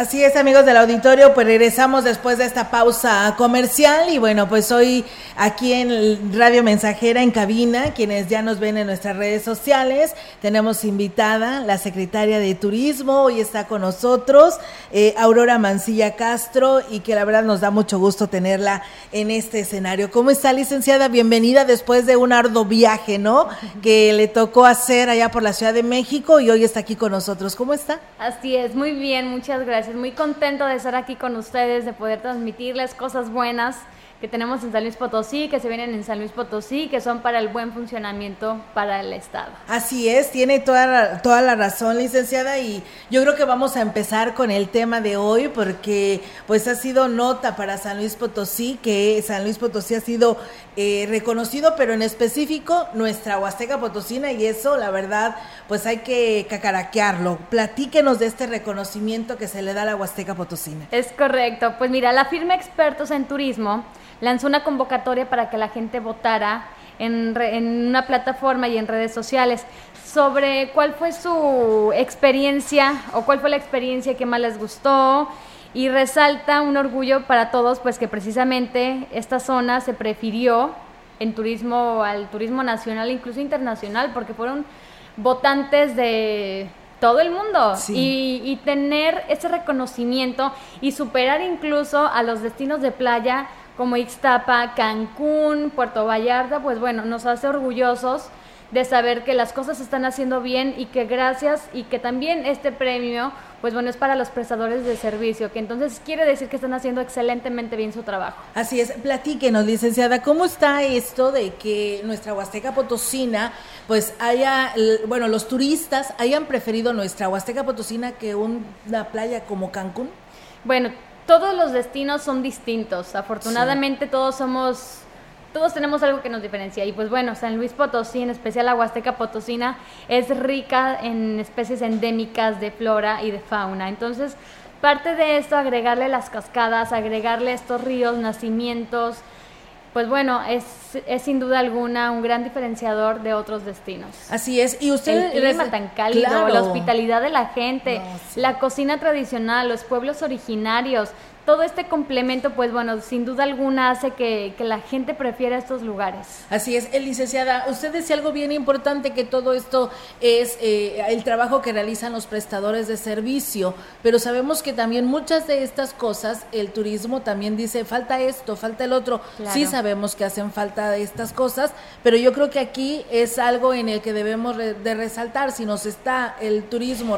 Así es, amigos del auditorio, pues regresamos después de esta pausa comercial y bueno, pues hoy aquí en Radio Mensajera en cabina, quienes ya nos ven en nuestras redes sociales, tenemos invitada la secretaria de Turismo, hoy está con nosotros, eh, Aurora Mancilla Castro, y que la verdad nos da mucho gusto tenerla en este escenario. ¿Cómo está, licenciada? Bienvenida después de un arduo viaje, ¿no? Que le tocó hacer allá por la Ciudad de México y hoy está aquí con nosotros. ¿Cómo está? Así es, muy bien, muchas gracias muy contento de estar aquí con ustedes, de poder transmitirles cosas buenas que tenemos en San Luis Potosí, que se vienen en San Luis Potosí, que son para el buen funcionamiento para el Estado. Así es, tiene toda la, toda la razón, licenciada, y yo creo que vamos a empezar con el tema de hoy, porque pues ha sido nota para San Luis Potosí, que San Luis Potosí ha sido eh, reconocido, pero en específico nuestra Huasteca Potosina, y eso, la verdad, pues hay que cacaraquearlo. Platíquenos de este reconocimiento que se le da a la Huasteca Potosina. Es correcto, pues mira, la firma Expertos en Turismo, lanzó una convocatoria para que la gente votara en, una plataforma y en redes sociales. Sobre cuál fue su experiencia o cuál fue la experiencia que más les gustó y resalta un orgullo para todos pues que precisamente esta zona se prefirió en turismo al turismo nacional incluso internacional porque fueron votantes de todo el mundo. Y, y, tener ese reconocimiento y superar incluso a los destinos de playa como Ixtapa, Cancún, Puerto Vallarta, pues bueno, nos hace orgullosos de saber que las cosas se están haciendo bien y que gracias y que también este premio, pues bueno, es para los prestadores de servicio, que entonces quiere decir que están haciendo excelentemente bien su trabajo. Así es, platíquenos, licenciada, ¿cómo está esto de que nuestra Huasteca Potosina, pues haya, bueno, los turistas hayan preferido nuestra Huasteca Potosina que una playa como Cancún? Bueno, todos los destinos son distintos. Afortunadamente todos somos, todos tenemos algo que nos diferencia. Y pues bueno, San Luis Potosí, en especial la Huasteca Potosina, es rica en especies endémicas de flora y de fauna. Entonces, parte de esto, agregarle las cascadas, agregarle estos ríos, nacimientos, pues bueno, es, es, sin duda alguna un gran diferenciador de otros destinos. Así es, y usted... El clima tan cálido, la hospitalidad de la gente, la cocina tradicional, los pueblos originarios, todo este complemento, pues bueno, sin duda alguna hace que, la gente prefiera estos lugares. Así es, el licenciada, usted decía algo bien importante, que todo esto es eh, el trabajo que realizan los prestadores de servicio, pero sabemos que también muchas de estas cosas, el turismo también dice, falta esto, falta el otro. Sí sabemos que hacen falta estas cosas, pero yo creo que aquí es algo en el que debemos de resaltar, si nos está el turismo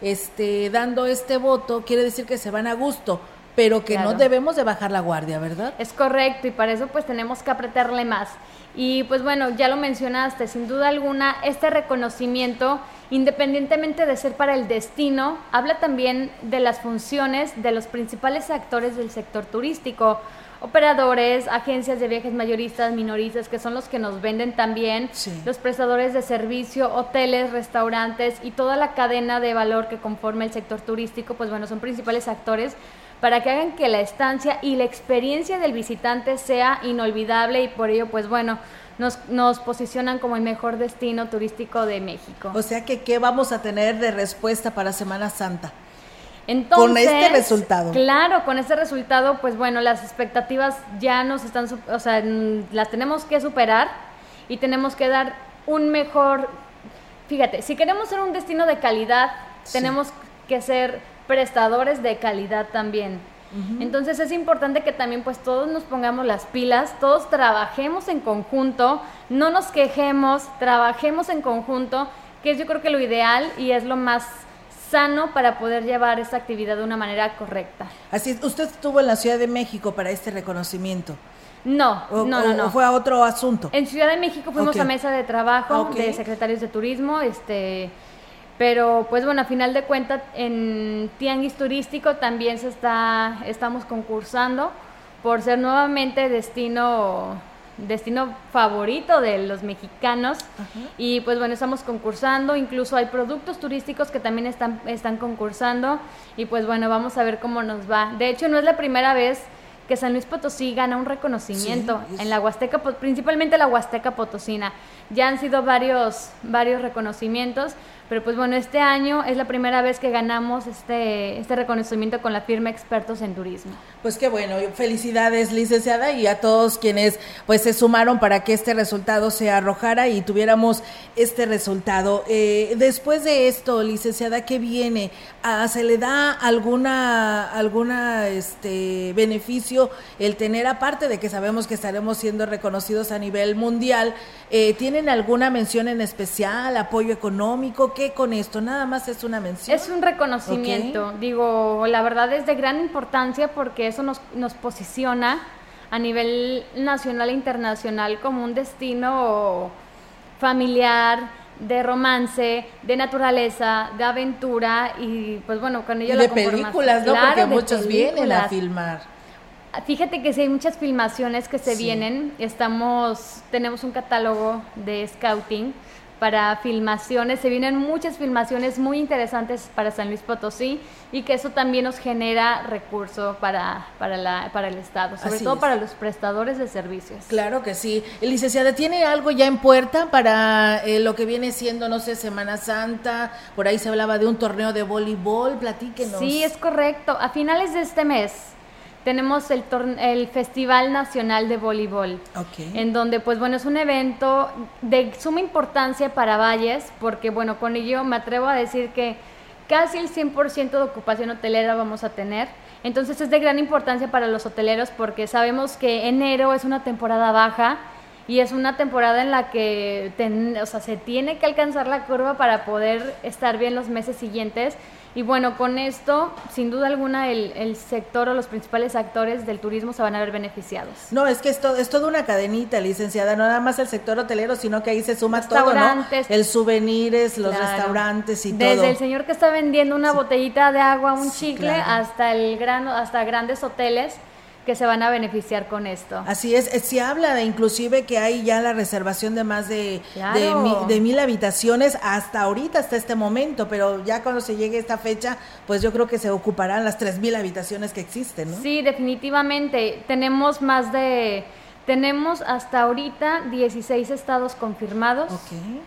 este, dando este voto, quiere decir que se van a gusto pero que no debemos de bajar la guardia, ¿verdad? Es correcto y para eso pues tenemos que apretarle más. Y pues bueno, ya lo mencionaste, sin duda alguna, este reconocimiento, independientemente de ser para el destino, habla también de las funciones de los principales actores del sector turístico, operadores, agencias de viajes mayoristas, minoristas, que son los que nos venden también, los prestadores de servicio, hoteles, restaurantes y toda la cadena de valor que conforma el sector turístico, pues bueno, son principales actores para que hagan que la estancia y la experiencia del visitante sea inolvidable y por ello, pues bueno, nos, nos posicionan como el mejor destino turístico de México. O sea que, ¿qué vamos a tener de respuesta para Semana Santa? Entonces, con este resultado. Claro, con este resultado, pues bueno, las expectativas ya nos están, o sea, las tenemos que superar y tenemos que dar un mejor, fíjate, si queremos ser un destino de calidad, tenemos que ser prestadores de calidad también. Entonces es importante que también pues todos nos pongamos las pilas, todos trabajemos en conjunto, no nos quejemos, trabajemos en conjunto, que es yo creo que lo ideal y es lo más sano para poder llevar esta actividad de una manera correcta. Así es, usted estuvo en la Ciudad de México para este reconocimiento. No, no, no, no. fue a otro asunto? En Ciudad de México fuimos a mesa de trabajo de secretarios de turismo, este pero pues bueno, a final de cuentas en Tianguis Turístico también se está, estamos concursando por ser nuevamente destino destino favorito de los mexicanos. Y pues bueno estamos concursando. Incluso hay productos turísticos que también están están concursando. Y pues bueno vamos a ver cómo nos va. De hecho no es la primera vez que San Luis Potosí gana un reconocimiento en la Huasteca, principalmente la Huasteca Potosina. Ya han sido varios, varios reconocimientos, pero pues bueno, este año es la primera vez que ganamos este, este reconocimiento con la firma Expertos en Turismo. Pues qué bueno, felicidades licenciada y a todos quienes pues se sumaron para que este resultado se arrojara y tuviéramos este resultado. Eh, después de esto, licenciada, ¿qué viene? Ah, ¿Se le da alguna, alguna este, beneficio el tener, aparte de que sabemos que estaremos siendo reconocidos a nivel mundial, eh, ¿tienen alguna mención en especial, apoyo económico? ¿Qué con esto? Nada más es una mención. Es un reconocimiento, digo, la verdad es de gran importancia porque eso nos, nos posiciona a nivel nacional e internacional como un destino familiar, de romance, de naturaleza, de aventura y pues bueno, con ello y de películas, ¿no? Porque muchos vienen a filmar. Fíjate que sí hay muchas filmaciones que se vienen. Estamos, tenemos un catálogo de scouting para filmaciones. Se vienen muchas filmaciones muy interesantes para San Luis Potosí y que eso también nos genera recurso para, para, la, para el Estado, sobre todo para los prestadores de servicios. Claro que sí. Licenciada, ¿tiene algo ya en puerta para eh, lo que viene siendo, no sé, Semana Santa? Por ahí se hablaba de un torneo de voleibol, platíquenos. Sí, es correcto. A finales de este mes tenemos el, el Festival Nacional de Voleibol, en donde, pues bueno, es un evento de suma importancia para Valles, porque bueno, con ello me atrevo a decir que casi el 100% de ocupación hotelera vamos a tener. Entonces es de gran importancia para los hoteleros porque sabemos que enero es una temporada baja y es una temporada en la que o sea, se tiene que alcanzar la curva para poder estar bien los meses siguientes y bueno, con esto, sin duda alguna, el, sector o los principales actores del turismo se van a ver beneficiados. No, es que es, todo, es toda una cadenita, licenciada, no nada más el sector hotelero, sino que ahí se suma todo, ¿no? El souvenirs, los restaurantes y todo. Desde el señor que está vendiendo una botellita de agua, un chicle, hasta el grano, hasta grandes hoteles que se van a beneficiar con esto. Así es, eh, se habla de inclusive que hay ya la reservación de más de, de, mil habitaciones hasta ahorita, hasta este momento, pero ya cuando se llegue esta fecha, pues yo creo que se ocuparán las tres mil habitaciones que existen, ¿no? Sí, definitivamente. Tenemos más de, tenemos hasta ahorita 16 estados confirmados. Okay.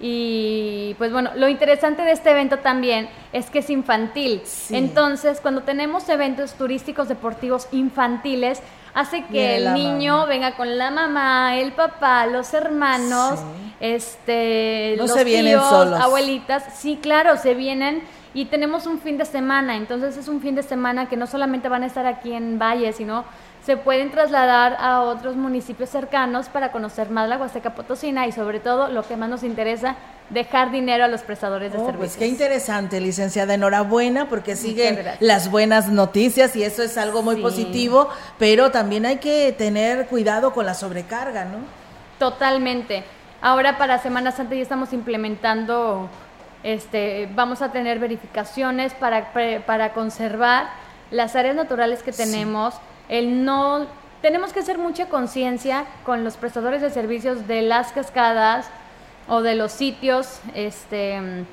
Y pues bueno, lo interesante de este evento también es que es infantil. Entonces, cuando tenemos eventos turísticos deportivos infantiles, hace que el niño venga con la mamá, el papá, los hermanos, este, los tíos, abuelitas. Sí, claro, se vienen y tenemos un fin de semana. Entonces, es un fin de semana que no solamente van a estar aquí en Valle, sino se pueden trasladar a otros municipios cercanos para conocer más la Huasteca Potosina y sobre todo lo que más nos interesa, dejar dinero a los prestadores de oh, servicios. Pues qué interesante, licenciada, enhorabuena porque siguen las buenas noticias y eso es algo muy positivo, pero también hay que tener cuidado con la sobrecarga, ¿no? Totalmente. Ahora para Semana Santa ya estamos implementando este vamos a tener verificaciones para, para conservar las áreas naturales que tenemos el no tenemos que hacer mucha conciencia con los prestadores de servicios de las cascadas o de los sitios este,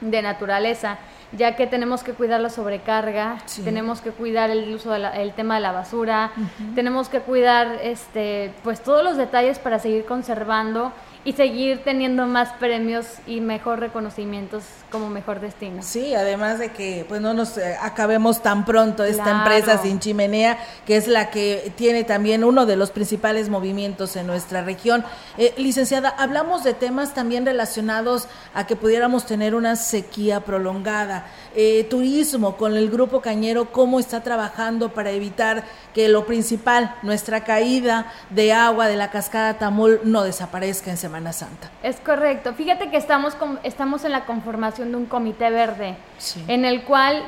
de naturaleza, ya que tenemos que cuidar la sobrecarga, tenemos que cuidar el uso del tema de la basura, tenemos que cuidar este, pues todos los detalles para seguir conservando y seguir teniendo más premios y mejor reconocimientos como mejor destino. Sí, además de que pues no nos eh, acabemos tan pronto esta empresa sin chimenea, que es la que tiene también uno de los principales movimientos en nuestra región. Eh, licenciada, hablamos de temas también relacionados a que pudiéramos tener una sequía prolongada. Eh, turismo con el grupo Cañero, ¿cómo está trabajando para evitar que lo principal, nuestra caída de agua de la cascada Tamul, no desaparezca en Semana Santa? Es correcto. Fíjate que estamos, estamos en la conformación de un comité verde, en el cual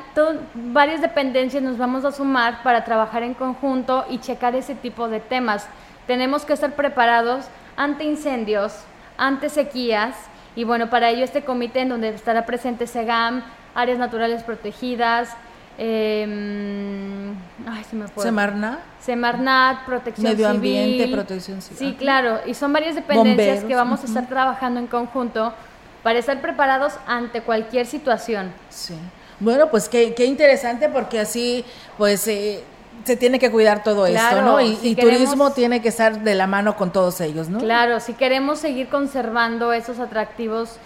varias dependencias nos vamos a sumar para trabajar en conjunto y checar ese tipo de temas. Tenemos que estar preparados ante incendios, ante sequías, y bueno, para ello este comité en donde estará presente SEGAM, áreas naturales protegidas, eh, ay, se me fue. Semarnat. Semarnat, protección Medio ambiente, protección civil. Sí, claro, y son varias dependencias que vamos a estar trabajando en conjunto para estar preparados ante cualquier situación. Sí. Bueno, pues qué, qué interesante porque así, pues... Eh, se tiene que cuidar todo Claro, esto, ¿no? Y, si y queremos- turismo tiene que estar de la mano con todos ellos, ¿no? Claro, si queremos seguir conservando esos atractivos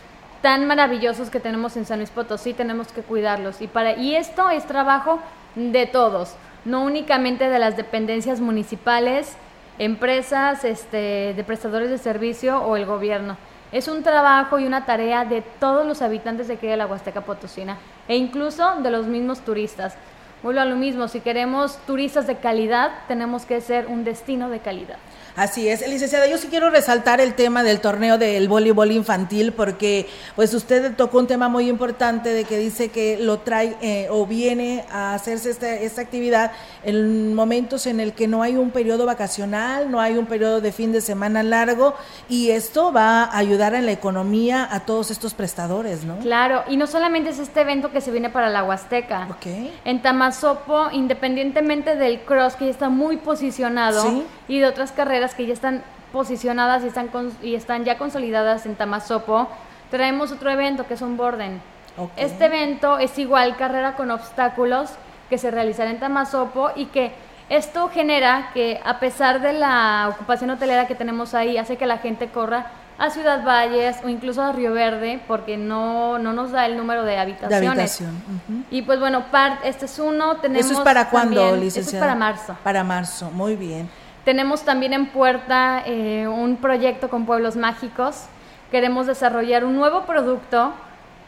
tan maravillosos que tenemos en San Luis Potosí, tenemos que cuidarlos. Y, para, y esto es trabajo de todos, no únicamente de las dependencias municipales, empresas, este, de prestadores de servicio o el gobierno. Es un trabajo y una tarea de todos los habitantes de aquí de la Huasteca Potosina e incluso de los mismos turistas. Vuelvo a lo mismo, si queremos turistas de calidad, tenemos que ser un destino de calidad. Así es, licenciada, yo sí quiero resaltar el tema del torneo del voleibol infantil porque pues usted tocó un tema muy importante de que dice que lo trae eh, o viene a hacerse esta, esta actividad en momentos en el que no hay un periodo vacacional, no hay un periodo de fin de semana largo y esto va a ayudar en la economía a todos estos prestadores, ¿no? Claro, y no solamente es este evento que se viene para la Huasteca. Ok. En Tamazopo, independientemente del cross que ya está muy posicionado Sí. y de otras carreras que ya están posicionadas y están, cons- y están ya consolidadas en Tamazopo, traemos otro evento que es un Borden. Ok. Este evento es igual carrera con obstáculos que se realizará en Tamazopo y que esto genera que a pesar de la ocupación hotelera que tenemos ahí, hace que la gente corra a Ciudad Valles o incluso a Río Verde porque no, no nos da el número de De habitaciones. habitación. ujú. Y pues bueno, par- este es uno, tenemos ¿Eso es para cuándo, licenciada? Eso es para marzo. Para marzo, muy bien. Tenemos también en puerta eh, un proyecto con pueblos mágicos. Queremos desarrollar un nuevo producto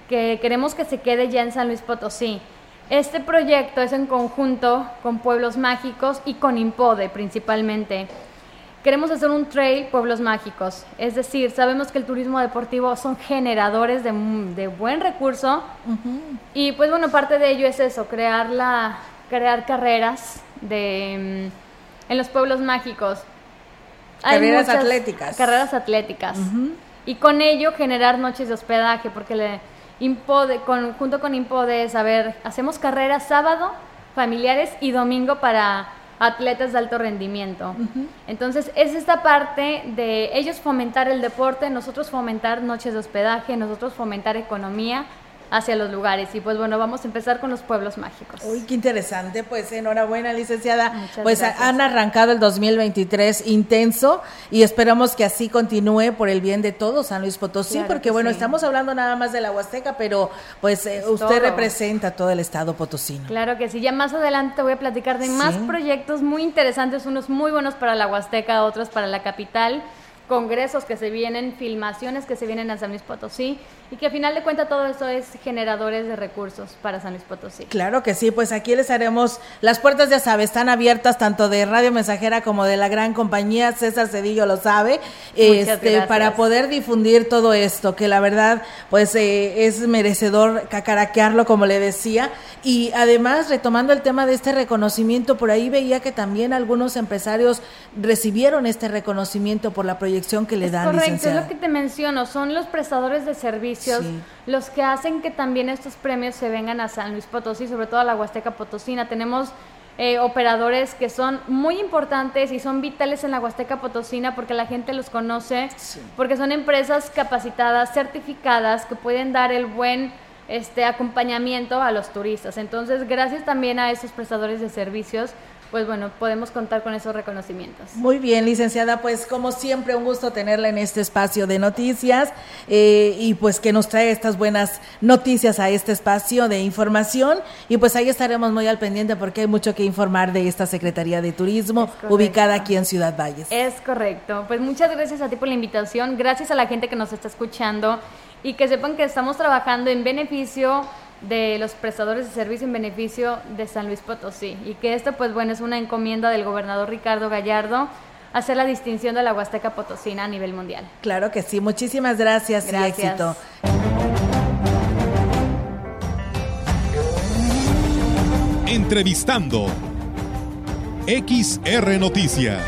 que queremos que se quede ya en San Luis Potosí. Este proyecto es en conjunto con pueblos mágicos y con Impode principalmente. Queremos hacer un trail pueblos mágicos, es decir, sabemos que el turismo deportivo son generadores de, de buen recurso y pues bueno, parte de ello es eso, crear, la, crear carreras de, mm, en los pueblos mágicos. Carreras atléticas. Carreras atléticas. Y con ello generar noches de hospedaje, porque le impode, con, junto con Impode ver, hacemos carreras sábado, familiares y domingo para atletas de alto rendimiento. Entonces, es esta parte de ellos fomentar el deporte, nosotros fomentar noches de hospedaje, nosotros fomentar economía hacia los lugares. Y pues bueno, vamos a empezar con los pueblos mágicos. Uy, qué interesante. Pues enhorabuena, licenciada. Muchas pues gracias. han arrancado el 2023 intenso y esperamos que así continúe por el bien de todos San Luis Potosí, Claro porque que bueno, sí. estamos hablando nada más de la Huasteca, pero pues eh, usted todo. representa todo el estado potosino. Claro que sí, ya más adelante te voy a platicar de más proyectos muy interesantes, unos muy buenos para la Huasteca, otros para la capital, congresos que se vienen, filmaciones que se vienen a San Luis Potosí y que a final de cuentas todo eso es generadores de recursos para San Luis Potosí. Claro que sí, pues aquí les haremos, las puertas ya sabe, están abiertas tanto de Radio Mensajera como de la gran compañía, César Cedillo lo sabe, Muchas este, gracias. para poder difundir todo esto, que la verdad pues eh, es merecedor cacaraquearlo como le decía, y además retomando el tema de este reconocimiento, por ahí veía que también algunos empresarios recibieron este reconocimiento por la proyección que le Es dan, correcto, es lo que te menciono, son los prestadores de servicios Sí. los que hacen que también estos premios se vengan a San Luis Potosí, sobre todo a la Huasteca Potosina. Tenemos eh, operadores que son muy importantes y son vitales en la Huasteca Potosina porque la gente los conoce, Sí. porque son empresas capacitadas, certificadas, que pueden dar el buen este acompañamiento a los turistas. Entonces, gracias también a esos prestadores de servicios, pues bueno, podemos contar con esos reconocimientos. Muy bien, licenciada, pues como siempre un gusto tenerla en este espacio de noticias eh, y pues que nos trae estas buenas noticias a este espacio de información y pues ahí estaremos muy al pendiente porque hay mucho que informar de esta Secretaría de Turismo ubicada aquí en Ciudad Valles. Es correcto. Pues muchas gracias a ti por la invitación, gracias a la gente que nos está escuchando y que sepan que estamos trabajando en beneficio de los prestadores de servicio en beneficio de San Luis Potosí y que esto pues bueno es una encomienda del gobernador Ricardo Gallardo hacer la distinción de la Huasteca Potosina a nivel mundial. Claro que sí, muchísimas gracias, Gracias. y éxito. Entrevistando. XR Noticias.